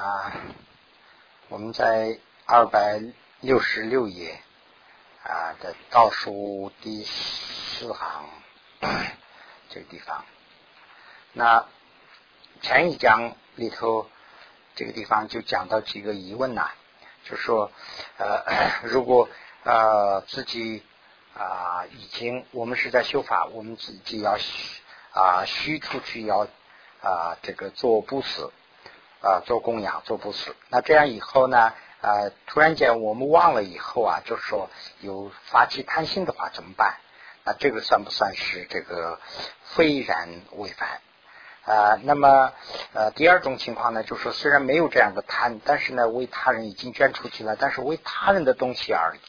啊，我们在二百六十六页啊的倒数第四行 这个地方。那前一讲里头这个地方就讲到几个疑问呐，就说呃，如果呃自己啊已经我们是在修法，我们自己要啊虚出去要啊这个做布施。啊，做供养，做布施。那这样以后呢？呃，突然间我们忘了以后啊，就是说有发起贪心的话怎么办？那这个算不算是这个非然违反？啊，那么呃，第二种情况呢，就是说虽然没有这样的贪，但是呢，为他人已经捐出去了，但是为他人的东西而已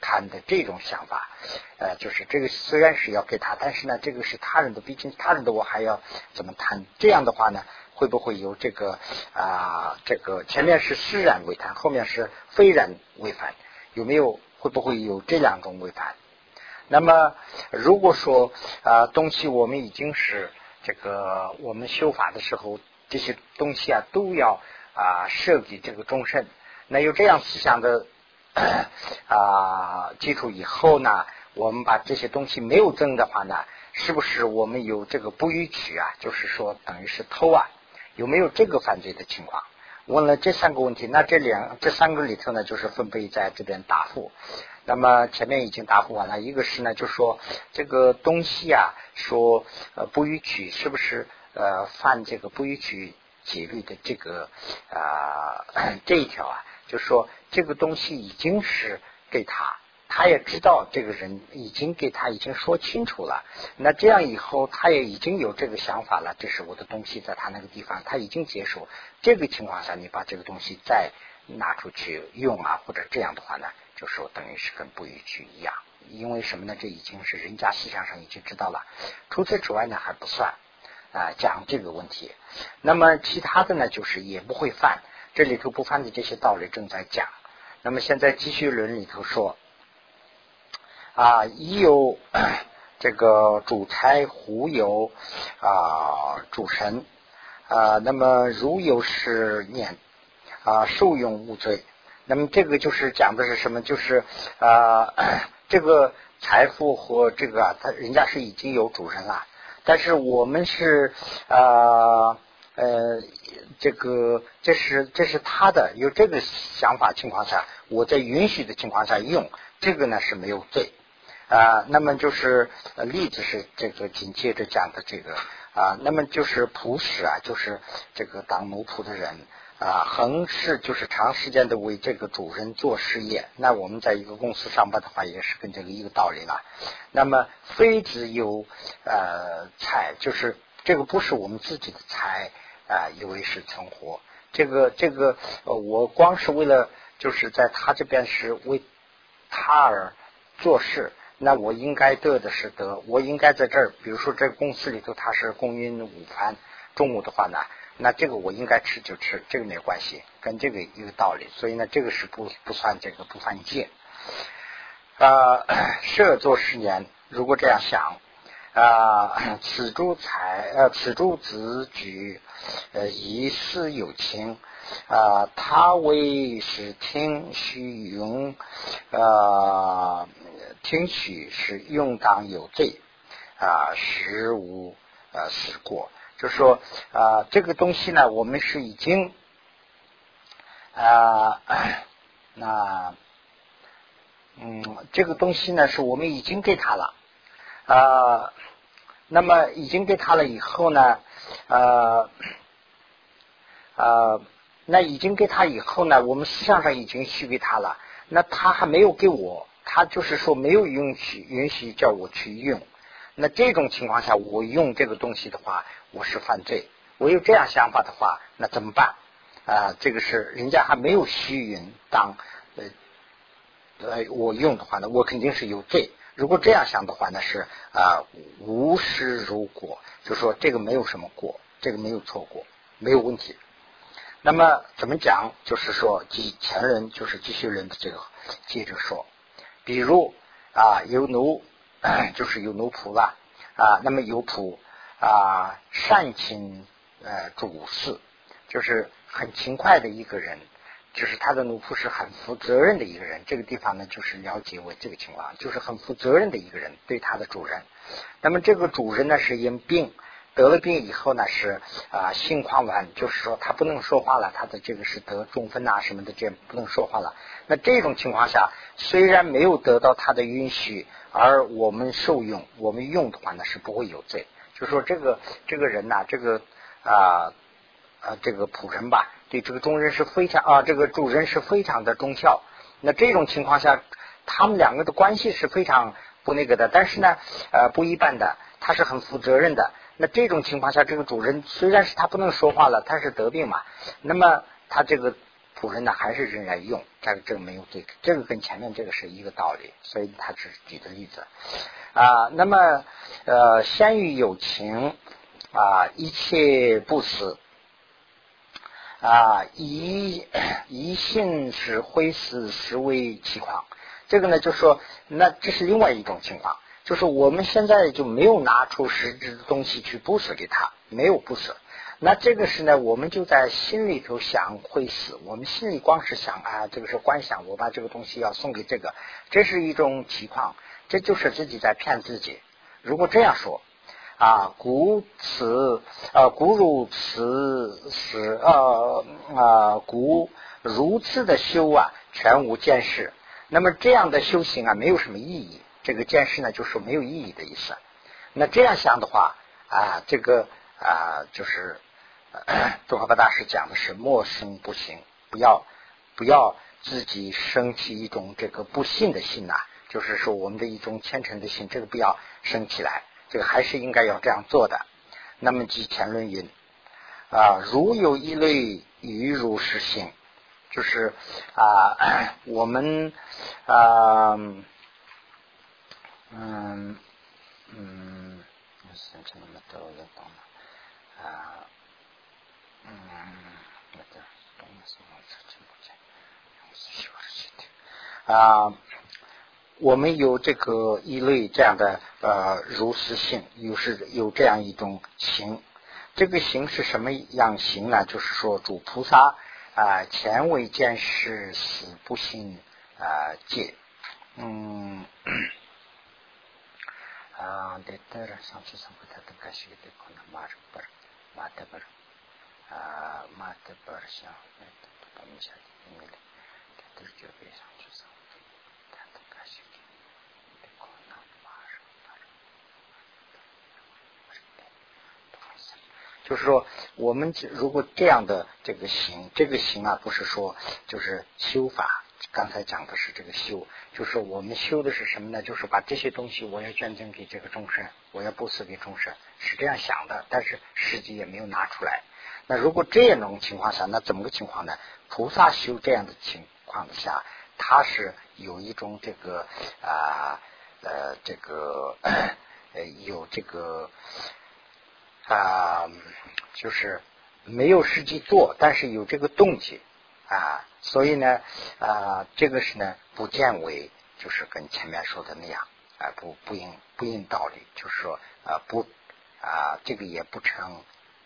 谈的这种想法，呃，就是这个虽然是要给他，但是呢，这个是他人的，毕竟他人的我还要怎么谈？这样的话呢？会不会有这个啊？这个前面是施然为谈，后面是非然为反，有没有？会不会有这两种违反？那么如果说啊，东西我们已经是这个，我们修法的时候，这些东西啊都要啊设给这个众生。那有这样思想的 啊基础以后呢，我们把这些东西没有增的话呢，是不是我们有这个不予取啊？就是说等于是偷啊？有没有这个犯罪的情况？问了这三个问题，那这两这三个里头呢，就是分别在这边答复。那么前面已经答复完了，一个是呢，就说这个东西啊，说呃不予取，是不是呃犯这个不予取戒律的这个啊 这一条啊？就说这个东西已经是给他。他也知道这个人已经给他已经说清楚了，那这样以后他也已经有这个想法了，这是我的东西在他那个地方，他已经接受。这个情况下，你把这个东西再拿出去用啊，或者这样的话呢，就说等于是跟不允许一样。因为什么呢？这已经是人家思想上已经知道了。除此之外呢，还不算啊，讲这个问题。那么其他的呢，就是也不会犯。这里头不犯的这些道理正在讲。那么现在继续论里头说。啊，已有这个主财，胡有啊主神啊。那么如有是念啊，受用无罪。那么这个就是讲的是什么？就是啊，这个财富和这个他人家是已经有主人了，但是我们是啊，呃这个这是这是他的，有这个想法情况下，我在允许的情况下用这个呢是没有罪。啊，那么就是例子是这个紧接着讲的这个啊，那么就是仆使啊，就是这个当奴仆的人啊，横是就是长时间的为这个主人做事业。那我们在一个公司上班的话，也是跟这个一个道理了。那么非只有呃财，就是这个不是我们自己的财啊，以为是存活。这个这个，呃我光是为了就是在他这边是为他而做事。那我应该得的是得，我应该在这儿，比如说这个公司里头他是供应午饭，中午的话呢，那这个我应该吃就吃，这个没关系，跟这个一个道理，所以呢，这个是不不算这个不犯戒。啊，设作十年，如果这样想啊，此诸才呃，此诸子举呃，疑似有情啊，他为是听许用呃。听取是用当有罪啊，实无呃死过。就说啊，这个东西呢，我们是已经啊，那嗯，这个东西呢，是我们已经给他了啊。那么已经给他了以后呢，呃呃，那已经给他以后呢，我们思想上已经许给他了，那他还没有给我。他就是说没有允许允许叫我去用，那这种情况下我用这个东西的话，我是犯罪。我有这样想法的话，那怎么办？啊，这个是人家还没有虚云当呃呃我用的话呢，我肯定是有罪。如果这样想的话那，是啊无失如果，就说这个没有什么过，这个没有错过，没有问题。那么怎么讲？就是说，继前人就是继续人的这个接着说。比如啊，有奴 就是有奴仆了啊，那么有仆啊，善请呃主事，就是很勤快的一个人，就是他的奴仆是很负责任的一个人。这个地方呢，就是了解为这个情况，就是很负责任的一个人对他的主人。那么这个主人呢，是因病得了病以后呢，是啊心况完，就是说他不能说话了，他的这个是得中风啊什么的，这不能说话了。那这种情况下，虽然没有得到他的允许，而我们受用，我们用的话呢，是不会有罪。就说这个这个人呐，这个啊啊这个仆人吧，对这个中人是非常啊，这个主人是非常的忠孝。那这种情况下，他们两个的关系是非常不那个的，但是呢，呃，不一般的，他是很负责任的。那这种情况下，这个主人虽然是他不能说话了，他是得病嘛，那么他这个。仆人呢，还是仍然用，这个这个没有对，这个跟前面这个是一个道理，所以他只举的例子啊。那么呃，先于有情啊，一切不死啊，疑疑性是灰死，实为其况。这个呢，就说那这是另外一种情况，就是我们现在就没有拿出实质的东西去布施给他，没有布施。那这个是呢，我们就在心里头想会死，我们心里光是想啊，这个是幻想，我把这个东西要送给这个，这是一种情况，这就是自己在骗自己。如果这样说啊，古此呃古如此是呃啊古如此的修啊，全无见识。那么这样的修行啊，没有什么意义。这个见识呢，就是没有意义的意思。那这样想的话啊，这个啊就是。宗喀巴大师讲的是莫生不行，不要不要自己升起一种这个不信的心呐，就是说我们的一种虔诚的心，这个不要升起来，这个还是应该要这样做的。那么即前论云啊，如有一类于如是心，就是啊，我们啊，嗯嗯，生成那么多的懂了啊。我们有这个一类这样的呃如实性，有是有这样一种行。这个行是什么样行呢？就是说主菩萨啊，前为见识死不信啊戒。嗯啊，得得了，上去上不太都开始的可能马上不马得不啊，马得不想，那都不明显的，因为的，这就非常沮丧。就是说，我们如果这样的这个行，这个行啊，不是说就是修法。刚才讲的是这个修，就是我们修的是什么呢？就是把这些东西我要捐赠给这个众生，我要布施给众生，是这样想的。但是实际也没有拿出来。那如果这样种情况下，那怎么个情况呢？菩萨修这样的情况下，他是有一种这个啊呃这个 呃有这个。啊，就是没有实际做，但是有这个动机啊，所以呢啊，这个是呢不见为，就是跟前面说的那样啊，不不应不应道理，就是说啊不啊，这个也不成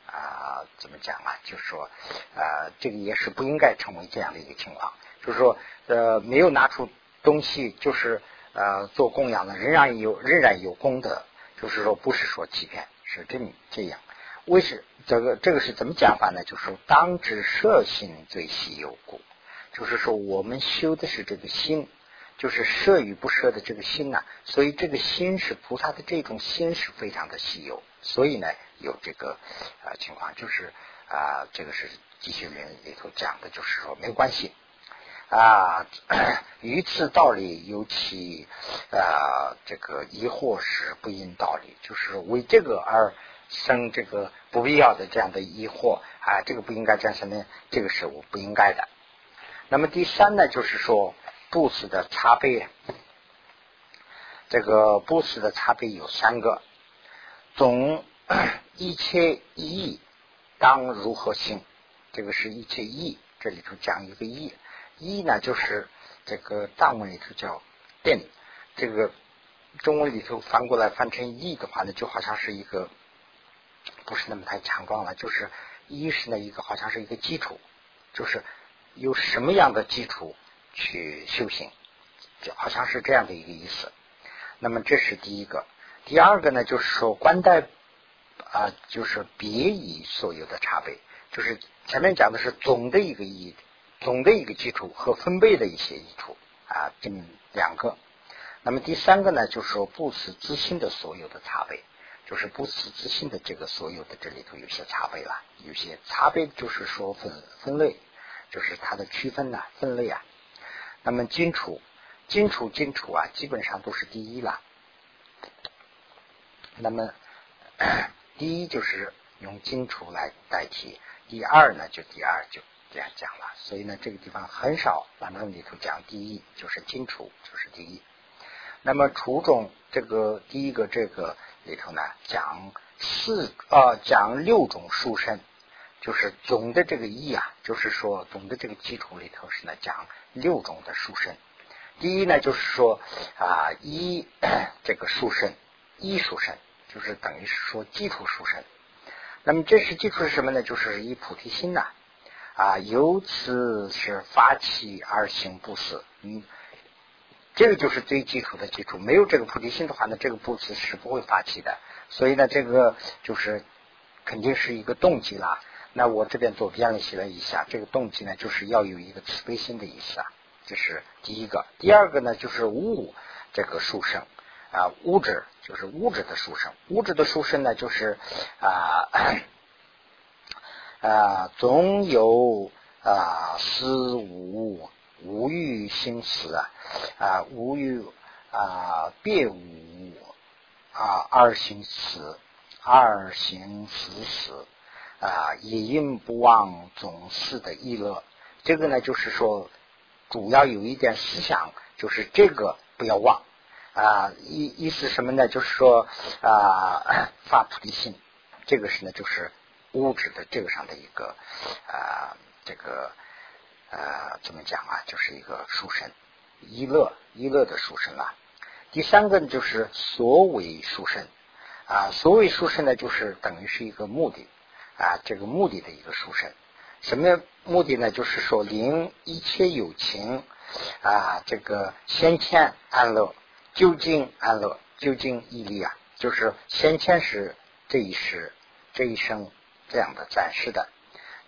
啊，怎么讲啊？就是说啊，这个也是不应该成为这样的一个情况，就是说呃，没有拿出东西，就是呃做供养的，仍然有仍然有功德，就是说不是说欺骗。是这么这样，为什这个这个是怎么讲法呢？就是说，当知摄心最稀有故，就是说我们修的是这个心，就是摄与不摄的这个心呐。所以这个心是菩萨的这种心是非常的稀有，所以呢有这个啊情况，就是啊这个是继续论里头讲的，就是说没关系。啊，于此道理尤其啊，这个疑惑是不因道理，就是为这个而生这个不必要的这样的疑惑啊，这个不应该这样什么？这个是我不应该的。那么第三呢，就是说布施的差别，这个布施的差别有三个，总 一切义当如何行？这个是一切义，这里头讲一个义。一呢，就是这个藏文里头叫定，这个中文里头翻过来翻成义的话呢，就好像是一个不是那么太强壮了，就是一是呢一个好像是一个基础，就是有什么样的基础去修行，就好像是这样的一个意思。那么这是第一个，第二个呢就是说关代啊，就是别以所有的差别，就是前面讲的是总的一个意义，总的一个基础和分贝的一些益处啊，这两个。那么第三个呢，就是说不死之心的所有的差别，就是不死之心的这个所有的这里头有些差别了，有些差别就是说分分类，就是它的区分呐，分类啊。那么金楚、金楚、金楚啊，基本上都是第一了。那么 第一就是用金楚来代替，第二呢就第二就这样讲了。所以呢，这个地方很少反正里头讲第一，就是金楚就是第一。那么初中这个第一个这个里头呢，讲四啊讲六种书生，就是总的这个义啊，就是说总的这个基础里头是呢讲六种的书生。第一呢就是说啊一这个书生，一书生就是等于是说基础书生。那么这是基础是什么呢？就是以菩提心呐，啊由此是发起而行不死，嗯。这个就是最基础的基础，没有这个菩提心的话呢，这个布施是不会发起的。所以呢，这个就是肯定是一个动机啦。那我这边左边写了一下，这个动机呢，就是要有一个慈悲心的意思啊，这是第一个。第二个呢，就是物这个殊胜啊，物质就是物质的殊胜，物质的殊胜呢，就是啊啊，总有啊思无。无欲心死啊啊无欲啊别无啊二行死二行死死啊一应不忘总是的意乐，这个呢就是说主要有一点思想，就是这个不要忘啊意意思什么呢？就是说啊 发菩提心，这个是呢就是物质的这个上的一个啊这个。呃，怎么讲啊？就是一个书生，一乐一乐的书生啊。第三个呢，就是所谓书生啊，所谓书生呢，就是等于是一个目的啊，这个目的的一个书生。什么目的呢？就是说，令一切有情啊，这个先前安乐，究竟安乐，究竟毅力啊，就是先前是这一世这一生这样的暂时的。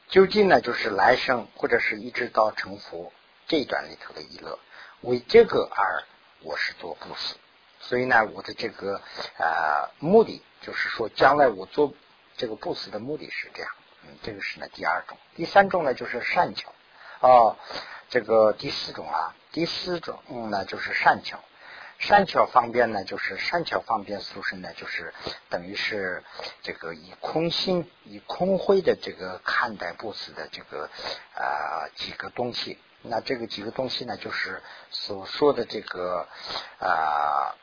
究竟呢，就是来生或者是一直到成佛这一段里头的一乐，为这个而我是做布施，所以呢，我的这个呃目的就是说，将来我做这个布施的目的是这样，嗯，这个是呢第二种，第三种呢就是善巧，哦，这个第四种啊，第四种呢就是善巧。善巧方便呢，就是善巧方便俗生呢，就是等于是这个以空心、以空慧的这个看待布施的这个啊几个东西。那这个几个东西呢，就是所说的这个啊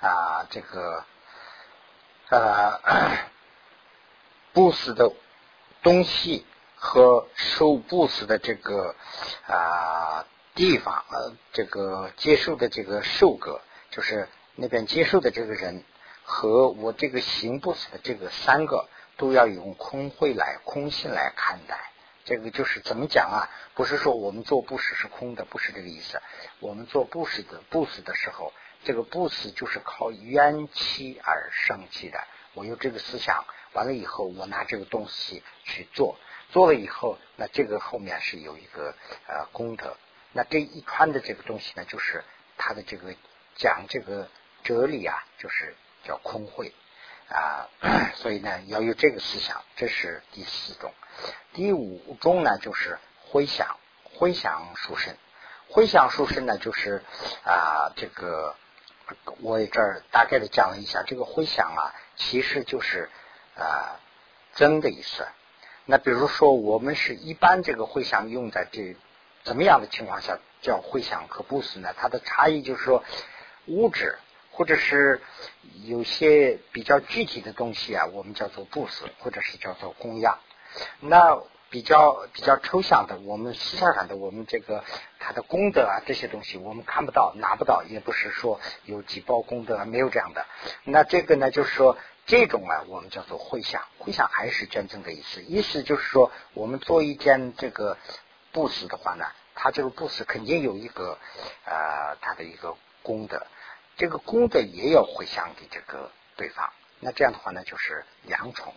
啊这个呃布施的东西和受布施的这个啊。地方呃，这个接受的这个受格，就是那边接受的这个人和我这个行不死的这个三个，都要用空慧来空性来看待。这个就是怎么讲啊？不是说我们做布施是空的，不是这个意思。我们做布施的布施的时候，这个布施就是靠冤气而生气的。我有这个思想，完了以后，我拿这个东西去做，做了以后，那这个后面是有一个呃功德。那这一串的这个东西呢，就是他的这个讲这个哲理啊，就是叫空慧啊，所以呢要有这个思想，这是第四种。第五种呢，就是回想，回想书生，回想书生呢，就是啊，这个我这儿大概的讲了一下，这个回想啊，其实就是啊增的意思。那比如说，我们是一般这个回想用在这。怎么样的情况下叫回想和布施呢？它的差异就是说，物质或者是有些比较具体的东西啊，我们叫做布施，或者是叫做供养。那比较比较抽象的，我们思想上的，我们这个它的功德啊，这些东西我们看不到、拿不到，也不是说有几包功德，没有这样的。那这个呢，就是说这种啊，我们叫做回向。回向还是捐赠的意思，意思就是说，我们做一件这个布施的话呢，他这个布施肯定有一个呃，他的一个功德，这个功德也要回向给这个对方。那这样的话呢，就是两重。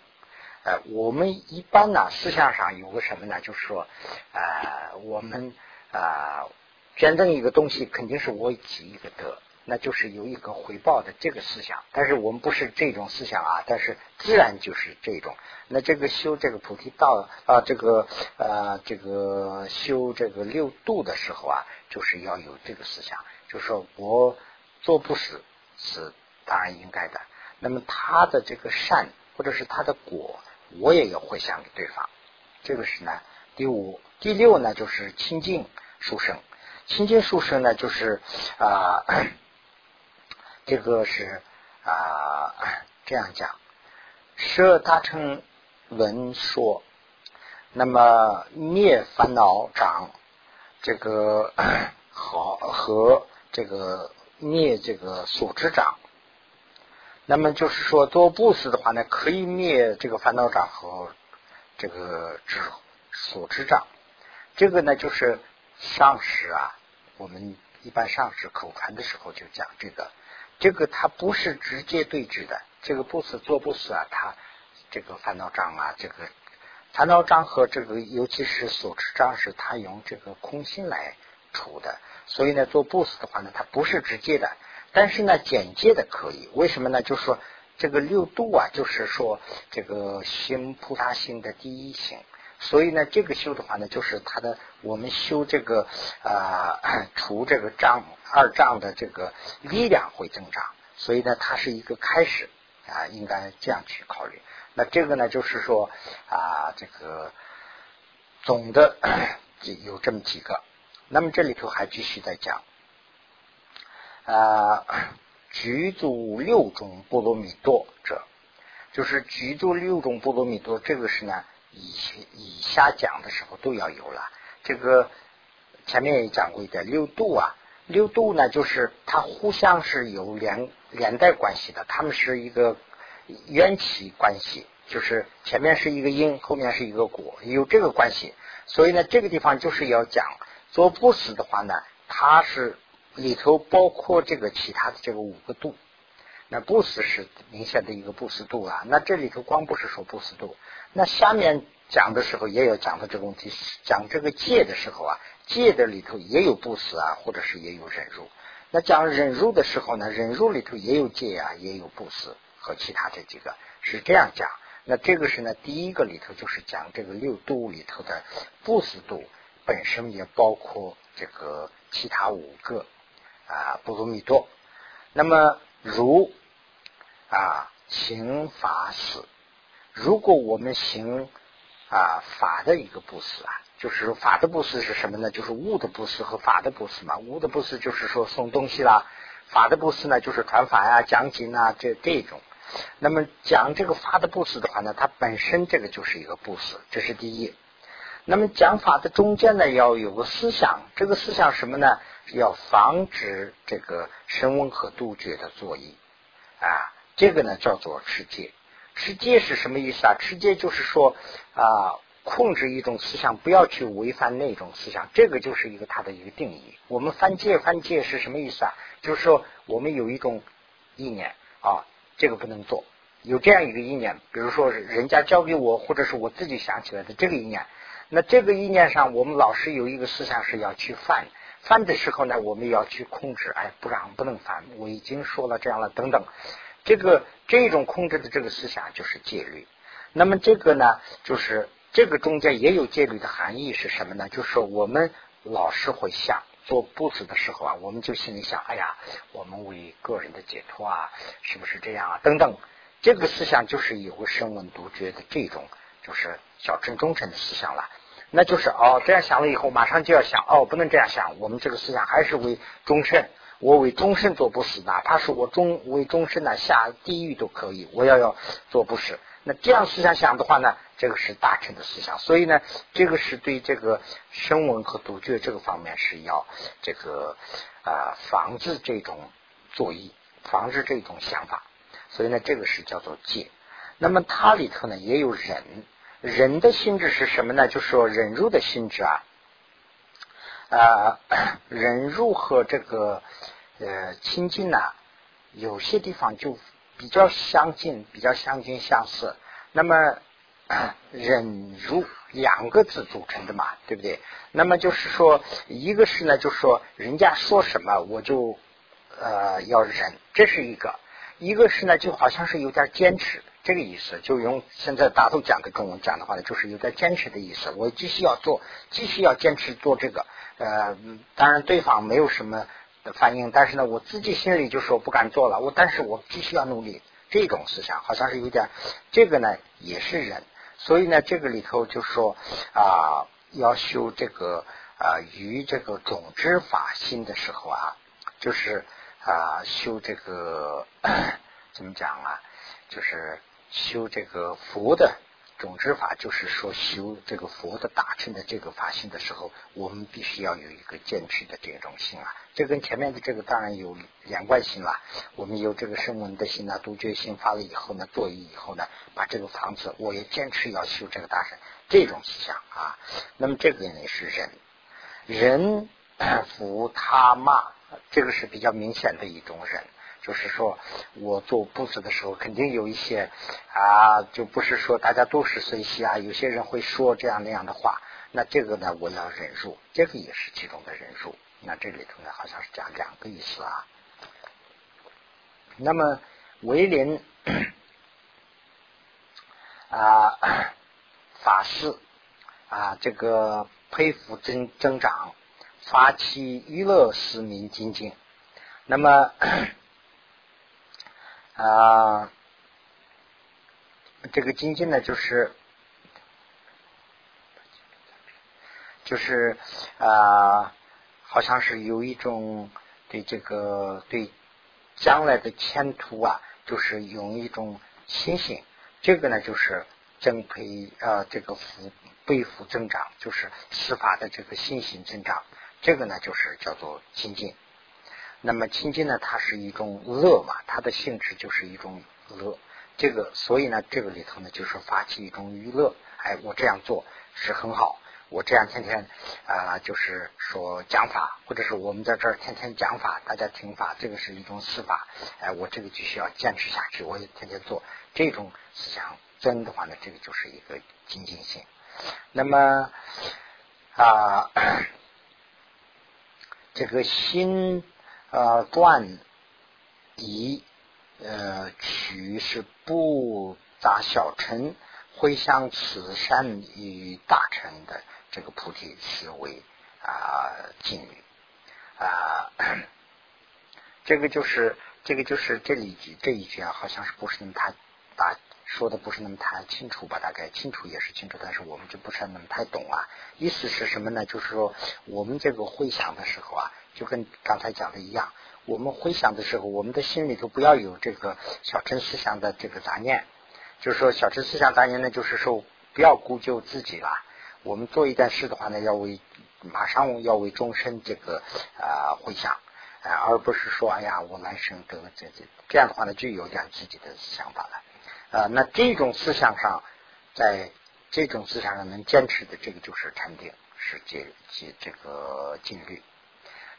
呃，我们一般呢，思想上有个什么呢？就是说，呃，我们啊，捐赠一个东西，肯定是我积一个德。那就是有一个回报的这个思想，但是我们不是这种思想啊，但是自然就是这种。那这个修这个菩提道啊，这个呃这个修这个六度的时候啊，就是要有这个思想，就是说我做不死是当然应该的。那么他的这个善或者是他的果，我也要回向给对方。这个是呢第五第六呢就是清净书生，清净书生呢就是啊。这个是啊，这样讲，十二大乘文说，那么灭烦恼障，这个好和这个灭这个所知障，那么就是说做布施的话呢，可以灭这个烦恼障和这个知所知障。这个呢，就是上师啊，我们一般上师口传的时候就讲这个。这个它不是直接对峙的，这个不死做不死啊，它这个烦恼障啊，这个烦恼障和这个尤其是所持障是它用这个空心来除的，所以呢做不死的话呢，它不是直接的，但是呢简介的可以，为什么呢？就是说这个六度啊，就是说这个行菩萨心的第一行。所以呢，这个修的话呢，就是他的我们修这个啊，除这个障二障的这个力量会增长。所以呢，它是一个开始啊，应该这样去考虑。那这个呢，就是说啊，这个总的 有这么几个。那么这里头还继续在讲啊，具足六种波罗蜜多者，就是具足六种波罗蜜多，这个是呢。以前以下讲的时候都要有了，这个前面也讲过一点六度啊，六度呢就是它互相是有连连带关系的，它们是一个缘起关系，就是前面是一个因，后面是一个果，有这个关系。所以呢，这个地方就是要讲做布施的话呢，它是里头包括这个其他的这个五个度。那布施是明显的一个布施度啊，那这里头光不是说布施度，那下面讲的时候也有讲到这个问题，讲这个戒的时候啊，戒的里头也有布施啊，或者是也有忍辱。那讲忍辱的时候呢，忍辱里头也有戒啊，也有布施和其他这几个是这样讲。那这个是呢，第一个里头就是讲这个六度里头的布施度本身也包括这个其他五个啊波罗蜜多。那么如啊行法死，如果我们行啊法的一个布施啊，就是法的布施是什么呢？就是物的布施和法的布施嘛。物的布施就是说送东西啦，法的布施呢就是传法呀、讲经啊这这种。那么讲这个法的布施的话呢，它本身这个就是一个布施，这是第一。那么讲法的中间呢，要有个思想，这个思想什么呢？要防止这个声闻和杜绝的作意啊，这个呢叫做持戒。持戒是什么意思啊？持戒就是说啊，控制一种思想，不要去违反那种思想。这个就是一个它的一个定义。我们犯戒犯戒是什么意思啊？就是说我们有一种意念啊，这个不能做，有这样一个意念，比如说人家教给我，或者是我自己想起来的这个意念。那这个意念上，我们老是有一个思想是要去犯。犯的时候呢，我们要去控制，哎，不让不能犯。我已经说了这样了，等等。这个这种控制的这个思想就是戒律。那么这个呢，就是这个中间也有戒律的含义是什么呢？就是我们老是会想做布施的时候啊，我们就心里想，哎呀，我们为个人的解脱啊，是不是这样啊？等等。这个思想就是有个声闻独觉的这种，就是小乘中乘的思想了。那就是哦，这样想了以后，马上就要想哦，不能这样想。我们这个思想还是为终身，我为终身做不死，哪怕是我终为终身呢下地狱都可以，我要要做不死。那这样思想想的话呢，这个是大乘的思想。所以呢，这个是对这个声闻和独觉这个方面是要这个啊防止这种作意，防止这种想法。所以呢，这个是叫做戒。那么它里头呢也有忍，忍的性质是什么呢？就是说忍辱的性质啊，啊，忍辱和这个呃亲近呢，有些地方就比较相近，比较相近相似。那么 忍辱两个字组成的嘛，对不对？那么就是说，一个是呢，就是说人家说什么我就呃要忍，这是一个；一个是呢，就好像是有点坚持。这个意思就用现在大头讲的中文讲的话呢，就是有点坚持的意思。我继续要做，继续要坚持做这个。呃，当然对方没有什么反应，但是呢，我自己心里就说不敢做了。我但是我继续要努力，这种思想好像是有点。这个呢也是人，所以呢这个里头就说啊，要修这个啊于这个种子法心的时候啊，就是啊修这个 怎么讲啊，就是。修这个佛的种子法，就是说修这个佛的大乘的这个法性的时候，我们必须要有一个坚持的这种心啊。这跟前面的这个当然有连贯性了。我们有这个声闻的心啊，独觉心发了以后呢，作意以后呢，把这个房子我也坚持要修这个大乘，这种思想啊。那么这个呢是人，人 服他骂，这个是比较明显的一种人。就是说，我做布施的时候，肯定有一些啊，就不是说大家都是随喜啊。有些人会说这样那样的话，那这个呢，我要忍住，这个也是其中的忍住。那这里头呢，好像是讲两个意思啊。那么为林啊，法师啊，这个佩服增增长，发起娱乐市民精进，那么。啊，这个精进呢，就是就是啊，好像是有一种对这个对将来的前途啊，就是有一种信心。这个呢，就是增培啊，这个福背负增长，就是司法的这个信心增长。这个呢，就是叫做精进。那么亲近呢，它是一种乐嘛，它的性质就是一种乐。这个，所以呢，这个里头呢，就是发起一种娱乐。哎，我这样做是很好，我这样天天啊，就是说讲法，或者是我们在这儿天天讲法，大家听法，这个是一种司法。哎，我这个就需要坚持下去，我也天天做这种思想真的话呢，这个就是一个精进性。那么啊，这个心。呃，断以呃取是不杂小乘，回向慈善与大乘的这个菩提思维啊境啊，这个就是这个就是这里句这一句啊，好像是不是那么太大说的不是那么太清楚吧？大概清楚也是清楚，但是我们就不是那么太懂啊。意思是什么呢？就是说我们这个回想的时候啊。就跟刚才讲的一样，我们回想的时候，我们的心里头不要有这个小乘思想的这个杂念。就是说，小乘思想杂念呢，就是说不要顾就自己了。我们做一件事的话呢，要为马上要为终身这个啊回想啊，而不是说哎呀，我来生得这这这样的话呢，就有点自己的想法了啊。那这种思想上，在这种思想上能坚持的，这个就是禅定，是这这这个禁律。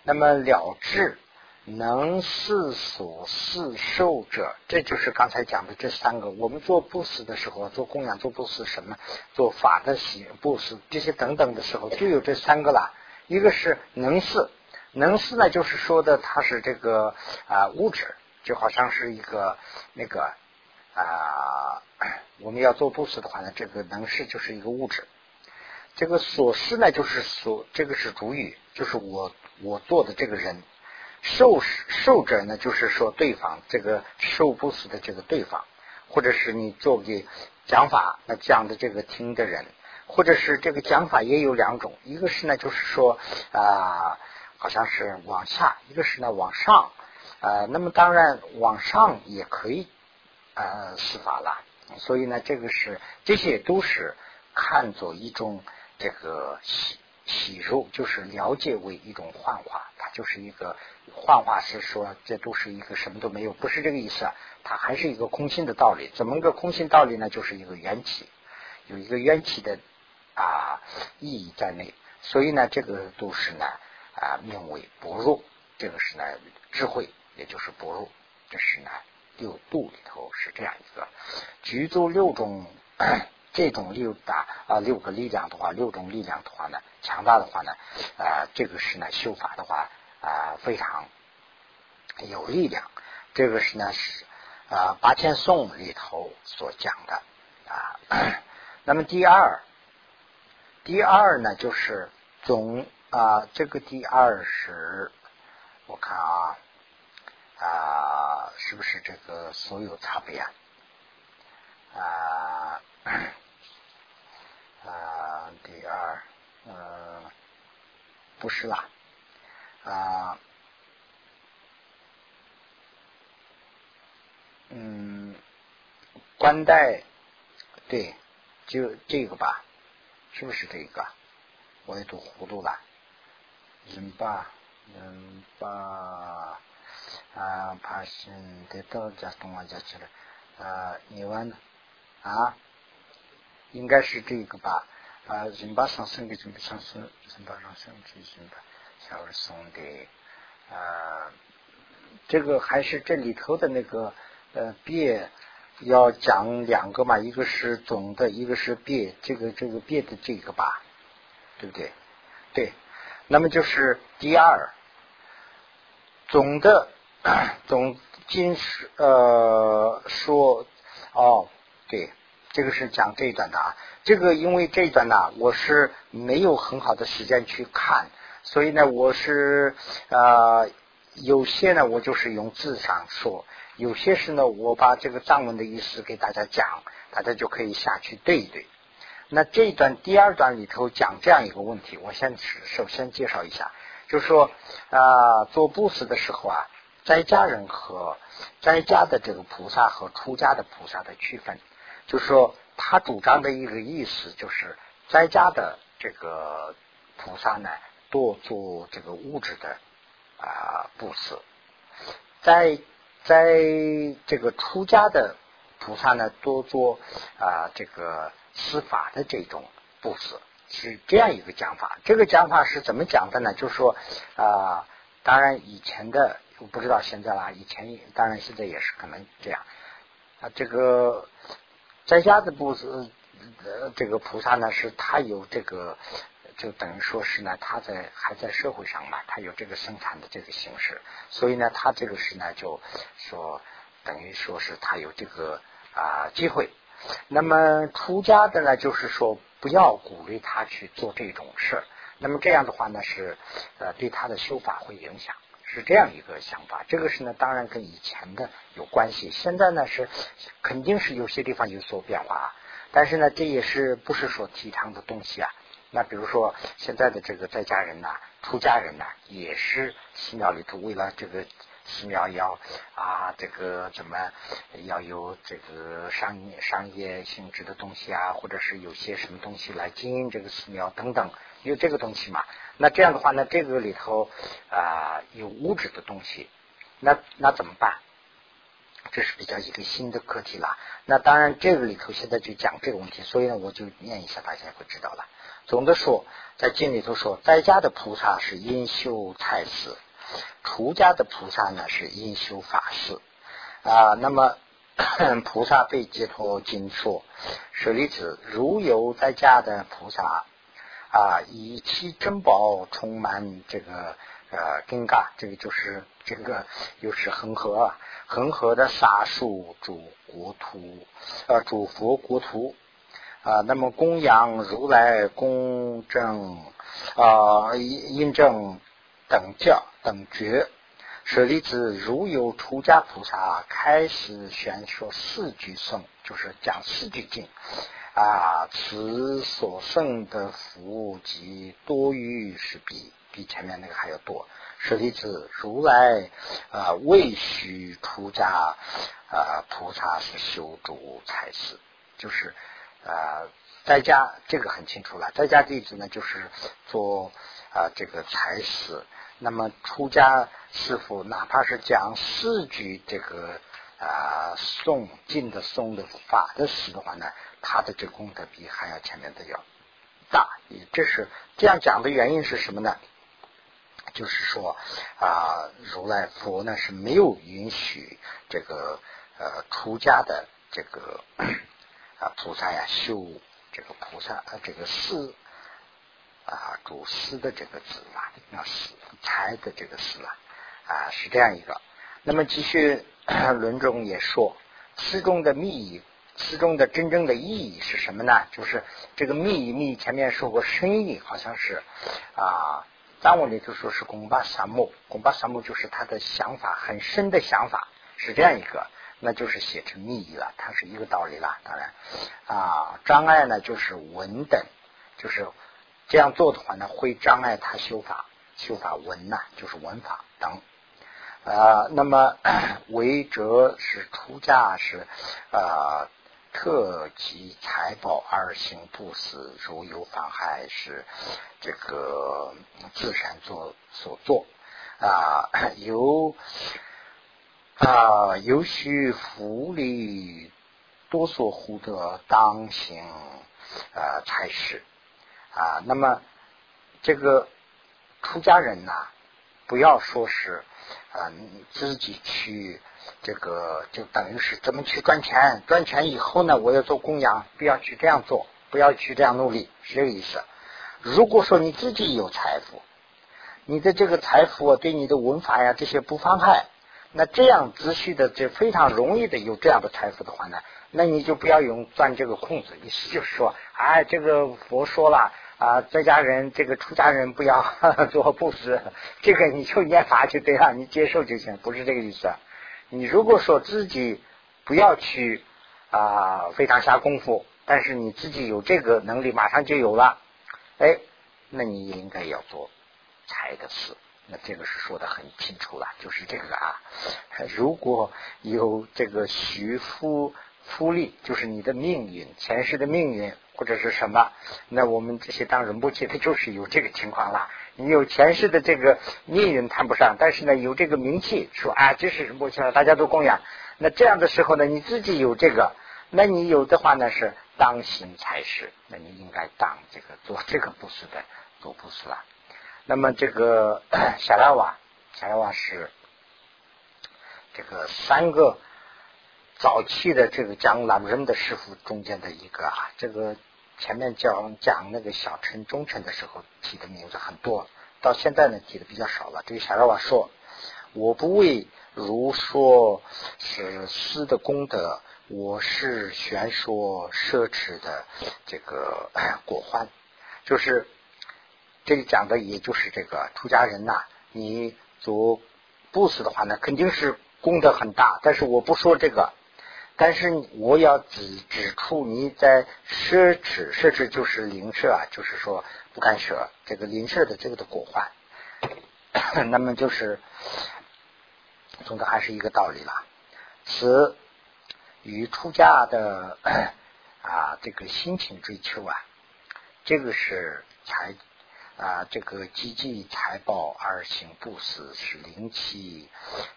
那么了智能四所四受者，这就是刚才讲的这三个。我们做布施的时候，做供养、做布施什么，做法的行布施这些等等的时候，就有这三个了。一个是能四，能四呢，就是说的它是这个啊物质，就好像是一个那个啊，我们要做布施的话呢，这个能事就是一个物质。这个所事呢，就是所这个是主语，就是我。我做的这个人受受者呢，就是说对方这个受不死的这个对方，或者是你做给讲法那讲的这个听的人，或者是这个讲法也有两种，一个是呢就是说啊，好像是往下，一个是呢往上啊，那么当然往上也可以呃施法了，所以呢这个是这些都是看作一种这个。喜喜入就是了解为一种幻化，它就是一个幻化，是说这都是一个什么都没有，不是这个意思啊。它还是一个空性的道理。怎么一个空性道理呢？就是一个缘起，有一个缘起的啊意义在内。所以呢，这个都是呢啊名为薄弱，这个是呢智慧，也就是薄弱。这是呢六度里头是这样一个，具足六种。这种六大啊六个力量的话，六种力量的话呢，强大的话呢，啊，这个是呢修法的话啊非常有力量。这个是呢是啊八千颂里头所讲的啊。那么第二，第二呢就是总啊这个第二是，我看啊啊是不是这个所有差别啊啊？啊，第二，呃，不是啦，啊，嗯，关带，对，就这个吧，是不是这个？我也都糊涂了，人吧，人吧，啊，怕心得到家东啊家去了，啊，你问呢？啊？应该是这个吧，啊，人把上升的准备上升，人把上升进行的，小儿送的，啊，这个还是这里头的那个呃别要讲两个嘛，一个是总的，一个是别，这个这个别的这个吧，对不对？对，那么就是第二总的 总经是呃说哦，对。这个是讲这一段的啊，这个因为这一段呢，我是没有很好的时间去看，所以呢，我是呃有些呢，我就是用字上说，有些是呢，我把这个藏文的意思给大家讲，大家就可以下去对一对。那这一段第二段里头讲这样一个问题，我先首先介绍一下，就是说啊，做布施的时候啊，在家人和在家的这个菩萨和出家的菩萨的区分。就是说，他主张的一个意思，就是在家的这个菩萨呢，多做这个物质的啊布施；在在这个出家的菩萨呢，多做啊这个施法的这种布施，是这样一个讲法。这个讲法是怎么讲的呢？就是说啊，当然以前的我不知道现在啦，以前当然现在也是可能这样啊，这个。在家的布施，呃，这个菩萨呢，是他有这个，就等于说是呢，他在还在社会上嘛，他有这个生产的这个形式，所以呢，他这个是呢，就说等于说是他有这个啊机会。那么出家的呢，就是说不要鼓励他去做这种事儿，那么这样的话呢，是呃对他的修法会影响。是这样一个想法，这个是呢，当然跟以前的有关系。现在呢是肯定是有些地方有所变化，啊但是呢，这也是不是说提倡的东西啊。那比如说现在的这个在家人呐、出家人呐，也是寺庙里头为了这个寺庙要啊，这个怎么要有这个商业商业性质的东西啊，或者是有些什么东西来经营这个寺庙等等，有这个东西嘛。那这样的话呢，这个里头啊有物质的东西，那那怎么办？这是比较一个新的课题了。那当然，这个里头现在就讲这个问题，所以呢，我就念一下，大家会知道了。总的说，在经里头说，在家的菩萨是因修财事，出家的菩萨呢是因修法事啊。那么 菩萨被解脱经说，舍利子，如有在家的菩萨。啊，以其珍宝充满这个呃根嘎，这个就是这个又是恒河，恒河的沙数主国土，呃主佛国土啊，那么供养如来公正啊，印证等教等觉，舍利子如有出家菩萨开始宣说四句颂，就是讲四句经。啊，此所剩的福及多于是比比前面那个还要多。舍利子，如来啊，未须出家啊，菩萨是修主才是，就是啊，在家这个很清楚了。在家弟子呢，就是做啊这个财事那么出家师傅哪怕是讲四句这个啊诵经的诵的法的诗的话呢，他的这功德比还要前面的要大。这是这样讲的原因是什么呢？就是说啊，如来佛呢是没有允许这个呃出家的这个 啊菩萨呀修这个菩萨啊这个寺啊主师的这个字啊，那司财的这个司啊啊是这样一个。那么继续 论中也说，诗中的密意，其中的真正的意义是什么呢？就是这个密意密前面说过深意，好像是啊。藏文里就说是贡巴萨木，贡巴萨木就是他的想法很深的想法，是这样一个，那就是写成密意了，它是一个道理了。当然啊，障碍呢就是文等，就是这样做的话呢，会障碍他修法，修法文呐，就是文法等啊。那么 为哲是出家是啊。特及财宝而行不死，如有妨害，是这个自然作所作啊。由啊，有许福利多所护得当行啊差事啊。那么这个出家人呐，不要说是啊自己去。这个就等于是怎么去赚钱？赚钱以后呢，我要做供养，不要去这样做，不要去这样努力，是这个意思。如果说你自己有财富，你的这个财富对你的文法呀这些不妨害，那这样秩序的就非常容易的有这样的财富的话呢，那你就不要用钻这个空子。意思就是说，哎，这个佛说了啊，在家人这个出家人不要 做布施，这个你就念法就对了，你接受就行，不是这个意思。你如果说自己不要去啊非常下功夫，但是你自己有这个能力，马上就有了，哎，那你应该要做财的事。那这个是说的很清楚了，就是这个啊，如果有这个徐福福利，就是你的命运前世的命运或者是什么，那我们这些当人不起的，就是有这个情况了。你有前世的这个命运谈不上，但是呢，有这个名气，说啊，这是什么去了？大家都供养。那这样的时候呢，你自己有这个，那你有的话呢是当行才是，那你应该当这个做这个布施的做布施了。那么这个夏拉瓦，夏拉瓦是这个三个早期的这个讲老人的师傅中间的一个啊，这个。前面讲讲那个小乘、中乘的时候提的名字很多，到现在呢提的比较少了。这个小老瓦说：“我不为如说是私的功德，我是玄说奢侈的这个果欢。”就是这里讲的，也就是这个出家人呐，你做布施的话呢，肯定是功德很大，但是我不说这个。但是我要指指出你在奢侈，奢侈就是邻舍啊，就是说不干舍这个邻舍的这个的果患，那么就是总的还是一个道理了。此与出家的 啊这个心情追求啊，这个是财啊这个积积财宝而行不死，是灵气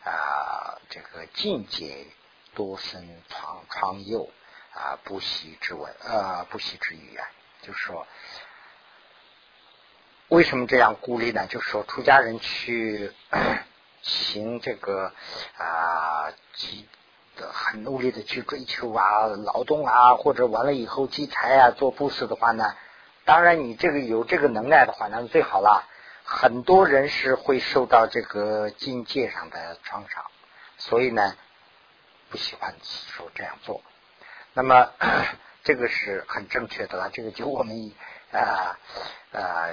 啊这个境界。多生创创幼啊，不息之文啊，不息之语啊，就是说，为什么这样鼓励呢？就是说，出家人去 行这个啊，的很努力的去追求啊，劳动啊，或者完了以后积财啊，做布施的话呢，当然你这个有这个能耐的话，那是最好了。很多人是会受到这个境界上的创伤，所以呢。不喜欢说这样做，那么 这个是很正确的了。这个就我们啊啊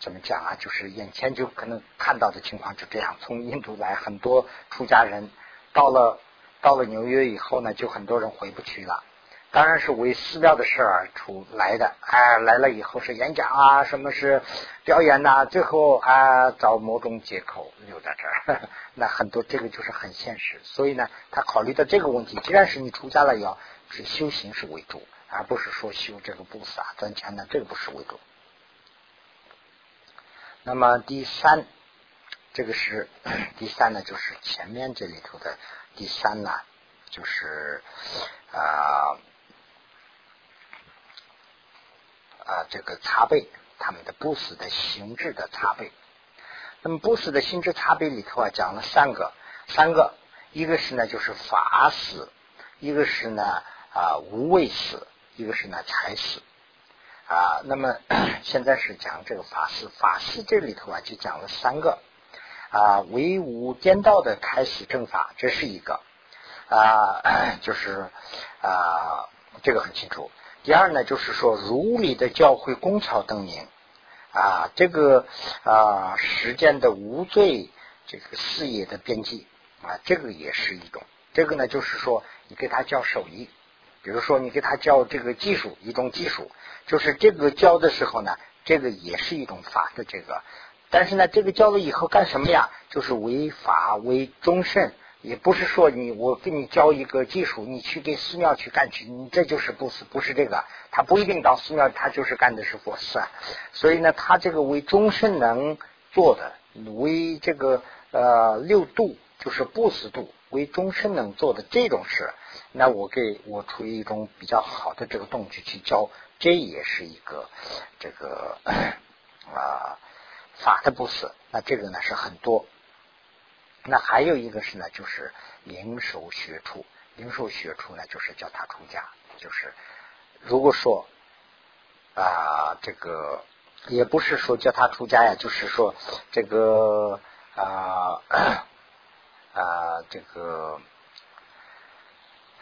怎么讲啊？就是眼前就可能看到的情况就这样。从印度来很多出家人，到了到了纽约以后呢，就很多人回不去了。当然是为寺庙的事儿出来的，哎，来了以后是演讲啊，什么是表演呐？最后啊找某种借口留在这儿，那很多这个就是很现实。所以呢，他考虑到这个问题，既然是你出家了，要是修行是为主，而不是说修这个布施啊赚钱呢，这个不是为主。那么第三这个是第三呢，就是前面这里头的第三呢，就是啊啊这个茶杯，他们的不死的形制的茶杯。那么不死的心智茶杯里头啊，讲了三个，三个，一个是呢就是法死，一个是呢啊无畏死，一个是呢财死。啊，那么 现在是讲这个法师，法师这里头啊就讲了三个啊，唯无颠倒的开始正法，这是一个啊，就是啊这个很清楚。第二呢，就是说如理的教诲功草灯明啊，这个啊时间的无罪这个事业的边际啊，这个也是一种。这个呢，就是说你给他教手艺，比如说你给他教这个技术，一种技术。就是这个教的时候呢，这个也是一种法的这个，但是呢，这个教了以后干什么呀？就是为法为终身，也不是说你我给你教一个技术，你去给寺庙去干去，你这就是不是不是这个，他不一定到寺庙，他就是干的是佛事啊。所以呢，他这个为终身能做的，为这个呃六度就是不死度为终身能做的这种事，那我给我处于一种比较好的这个动机去教。这也是一个这个啊法的不死，那这个呢是很多。那还有一个是呢，就是灵手学处，灵手学处呢就是叫他出家，就是如果说啊这个也不是说叫他出家呀，就是说这个啊啊这个。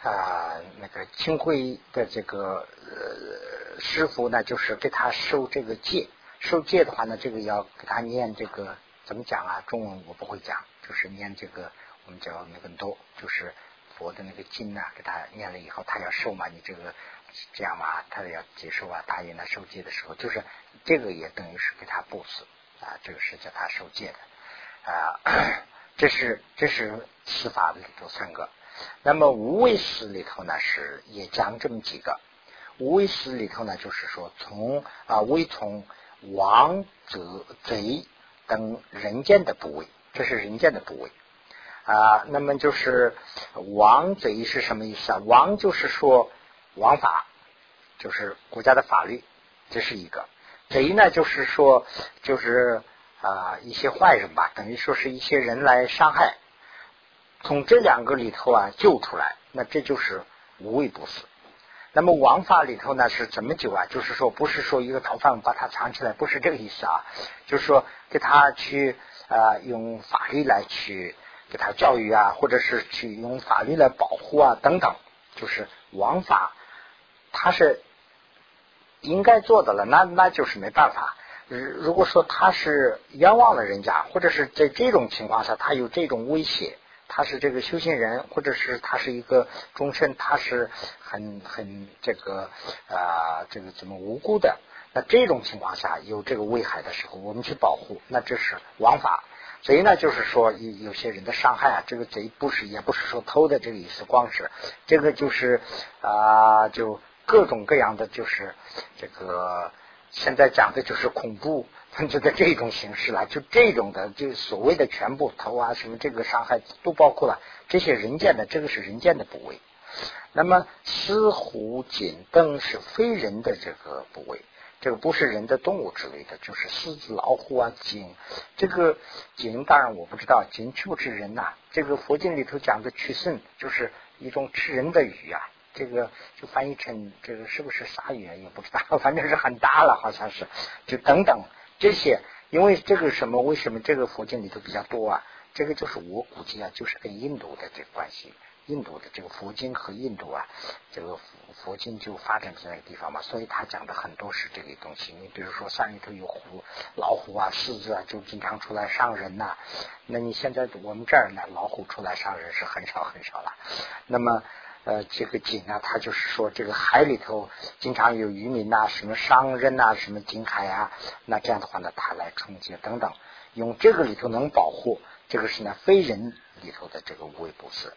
啊，那个清慧的这个呃师傅呢，就是给他受这个戒，受戒的话呢，这个要给他念这个怎么讲啊？中文我不会讲，就是念这个我们叫那个多，就是佛的那个经啊，给他念了以后，他要受嘛，你这个这样嘛，他要接受啊，答应他受戒的时候，就是这个也等于是给他布施啊，这个是叫他受戒的啊，这是这是司法的里头三个。那么无畏死里头呢，是也讲这么几个。无畏死里头呢，就是说从啊未从王则贼等人间的部位，这是人间的部位啊。那么就是王贼是什么意思啊？王就是说王法，就是国家的法律，这是一个。贼呢，就是说就是啊一些坏人吧，等于说是一些人来伤害。从这两个里头啊救出来，那这就是无畏不死。那么王法里头呢是怎么救啊？就是说不是说一个逃犯把他藏起来，不是这个意思啊。就是说给他去啊用法律来去给他教育啊，或者是去用法律来保护啊等等。就是王法他是应该做的了，那那就是没办法。如果说他是冤枉了人家，或者是在这种情况下他有这种威胁。他是这个修行人，或者是他是一个终身，他是很很这个啊，这个怎么无辜的？那这种情况下有这个危害的时候，我们去保护，那这是王法。所以呢，就是说有有些人的伤害啊，这个贼不是也不是说偷的这个意思，光是这个就是啊，就各种各样的就是这个现在讲的就是恐怖。就在这种形式了，就这种的，就所谓的全部偷啊，什么这个伤害都包括了这些人间的，这个是人间的部位。那么狮虎锦灯是非人的这个部位，这个不是人的动物之类的，就是狮子、老虎啊、锦。这个锦当然我不知道，锦吃不吃人呐？这个佛经里头讲的取胜，就是一种吃人的鱼啊。这个就翻译成这个是不是鲨鱼啊？也不知道，反正是很大了，好像是。就等等。这些，因为这个什么？为什么这个佛经里头比较多啊？这个就是我估计啊，就是跟印度的这个关系，印度的这个佛经和印度啊，这个佛经就发展在那个地方嘛，所以他讲的很多是这个东西。你比如说山里头有虎、老虎啊、狮子啊，就经常出来伤人呐。那你现在我们这儿呢，老虎出来伤人是很少很少了。那么。呃，这个井啊，它就是说，这个海里头经常有渔民呐，什么商人呐，什么井海啊，那这样的话呢，它来冲击等等，用这个里头能保护，这个是呢非人里头的这个无畏不死。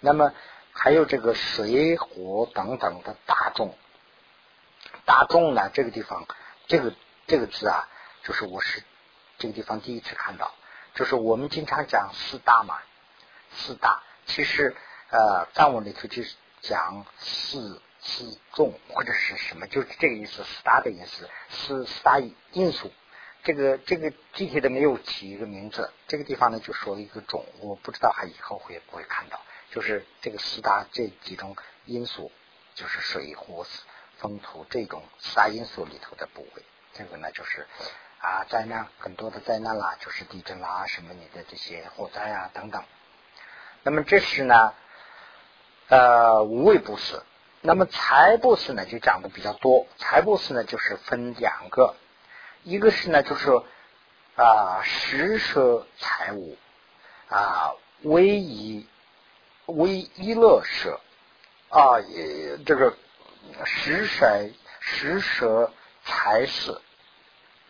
那么还有这个水火等等的大众，大众呢，这个地方这个这个字啊，就是我是这个地方第一次看到。就是我们经常讲四大嘛，四大其实呃藏文里头就是讲四四众或者是什么，就是这个意思，四大的意思，四四大因素。这个这个具体的没有起一个名字，这个地方呢就说了一个种，我不知道还以后会不会看到，就是这个四大这几种因素，就是水火风土这种四大因素里头的部位，这个呢就是啊灾难很多的灾难啦，就是地震啦什么你的这些火灾啊等等。那么这是呢呃无畏布施，那么财布施呢就讲的比较多，财布施呢就是分两个。一个是呢，就是啊，施舍财物啊，唯一为一乐舍啊，也这个食舍食舍财事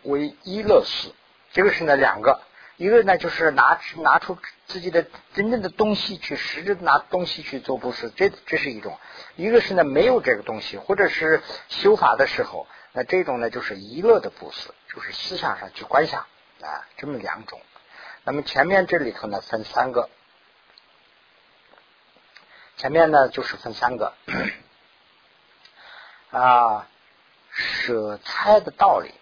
为一乐事，这个是呢两个，一个呢就是拿拿出自己的真正的东西去实质拿东西去做布施，这这是一种；一个是呢没有这个东西，或者是修法的时候。那这种呢，就是娱乐的布施，就是思想上去观想啊，这么两种。那么前面这里头呢，分三个。前面呢，就是分三个啊，舍财的道理。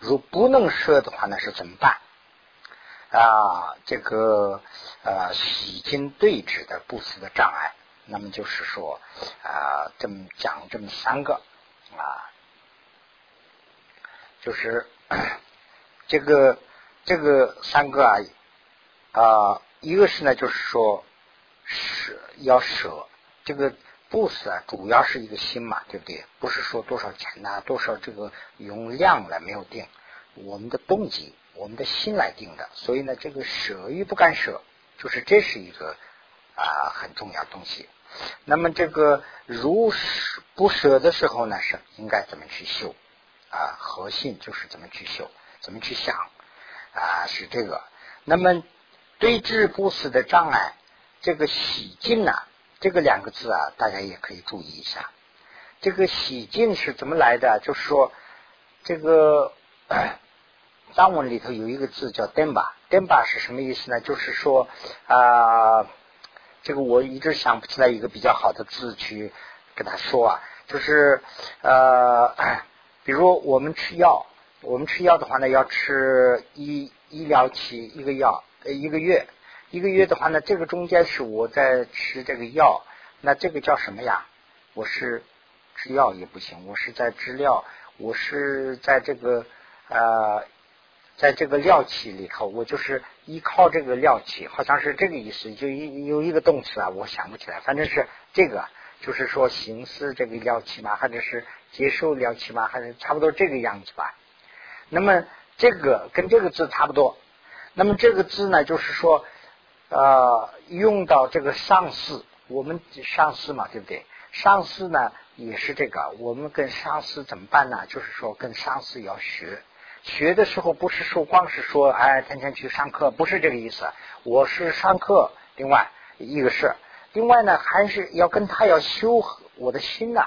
如不能舍的话，那是怎么办？啊，这个呃，洗金对峙的布施的障碍。那么就是说啊，这么讲这么三个啊。就是 这个这个三个啊啊，一个是呢，就是说舍要舍这个布施啊，主要是一个心嘛，对不对？不是说多少钱呐，多少这个用量来没有定，我们的动机，我们的心来定的。所以呢，这个舍与不敢舍，就是这是一个啊很重要东西。那么这个如舍不舍的时候呢，是应该怎么去修？啊，核心就是怎么去修，怎么去想啊，是这个。那么对治不死的障碍，这个洗净啊，这个两个字啊，大家也可以注意一下。这个洗净是怎么来的？就是说，这个 藏文里头有一个字叫 denba，denba 是什么意思呢？就是说啊，这个我一直想不起来一个比较好的字去跟他说啊，就是呃。比如我们吃药，我们吃药的话呢，要吃医医疗期一个药，呃一个月，一个月的话呢，这个中间是我在吃这个药，那这个叫什么呀？我是吃药也不行，我是在治料，我是在这个呃，在这个料器里头，我就是依靠这个料器，好像是这个意思，就一有一个动词啊，我想不起来，反正是这个，就是说行事这个料器嘛，或者是。接受了起码还是差不多这个样子吧。那么这个跟这个字差不多。那么这个字呢，就是说，呃，用到这个上司，我们上司嘛，对不对？上司呢也是这个。我们跟上司怎么办呢？就是说跟上司要学。学的时候不是说光是说，哎，天天去上课，不是这个意思。我是上课，另外一个是，另外呢，还是要跟他要修我的心呐，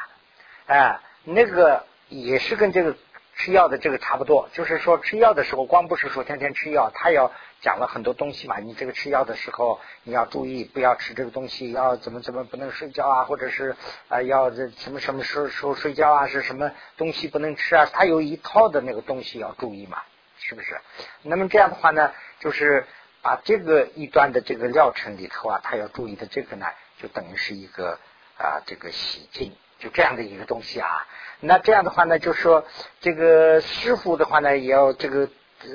哎。那个也是跟这个吃药的这个差不多，就是说吃药的时候，光不是说天天吃药，他要讲了很多东西嘛。你这个吃药的时候，你要注意不要吃这个东西，要怎么怎么不能睡觉啊，或者是啊要这什么什么时候时候睡觉啊，是什么东西不能吃啊？他有一套的那个东西要注意嘛，是不是？那么这样的话呢，就是把这个一段的这个疗程里头啊，他要注意的这个呢，就等于是一个啊这个洗净。就这样的一个东西啊，那这样的话呢，就说这个师傅的话呢，也要这个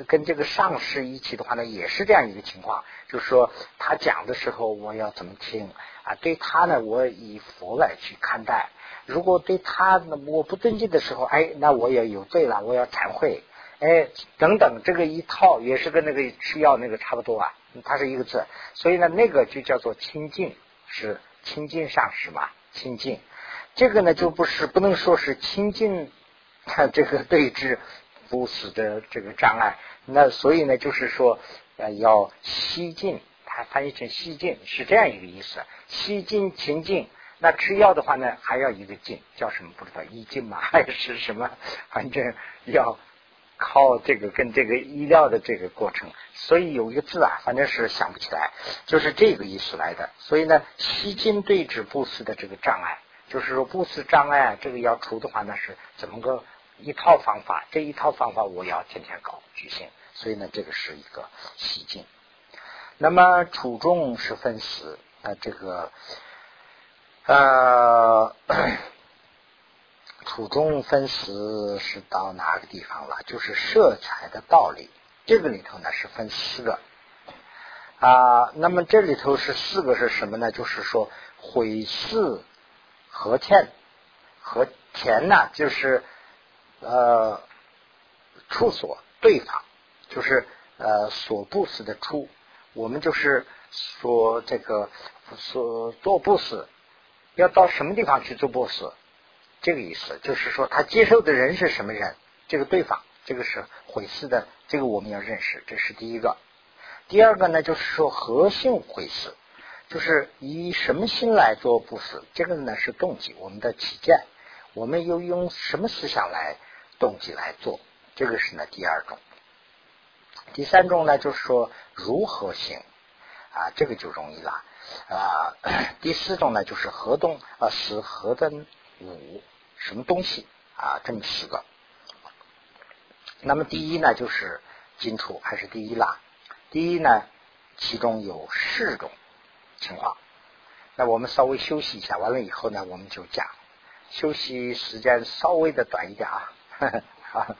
跟这个上师一起的话呢，也是这样一个情况，就是说他讲的时候，我要怎么听啊？对他呢，我以佛来去看待；如果对他我不尊敬的时候，哎，那我也有罪了，我要忏悔，哎，等等，这个一套也是跟那个吃药那个差不多啊，它是一个字，所以呢，那个就叫做清净，是清净上师嘛，清净。这个呢，就不是不能说是亲近这个对峙不死的这个障碍。那所以呢，就是说呃要西进，它翻译成西进是这样一个意思。西进清净，那吃药的话呢，还要一个进，叫什么不知道，一进嘛 还是什么？反正要靠这个跟这个医疗的这个过程，所以有一个字啊，反正是想不起来，就是这个意思来的。所以呢，吸金对治不死的这个障碍，就是说布施障碍，这个要除的话，那是怎么个一套方法？这一套方法我要天天搞举行，所以呢，这个是一个吸金。那么楚中是分死啊，这个呃。初中分死是到哪个地方了？就是色彩的道理，这个里头呢是分四个啊。那么这里头是四个是什么呢？就是说毁四和天和田呢，就是呃处所对方，就是呃所布施的处，我们就是说这个所做布施要到什么地方去做布施？这个意思就是说，他接受的人是什么人？这个对方，这个是毁事的，这个我们要认识，这是第一个。第二个呢，就是说何性毁事，就是以什么心来做不死？这个呢是动机，我们的起见，我们又用什么思想来动机来做？这个是呢第二种。第三种呢，就是说如何行啊？这个就容易了啊。第四种呢，就是何动啊？死何的五。什么东西啊？这么四个。那么第一呢，就是金处还是第一啦？第一呢，其中有四种情况。那我们稍微休息一下，完了以后呢，我们就讲。休息时间稍微的短一点啊。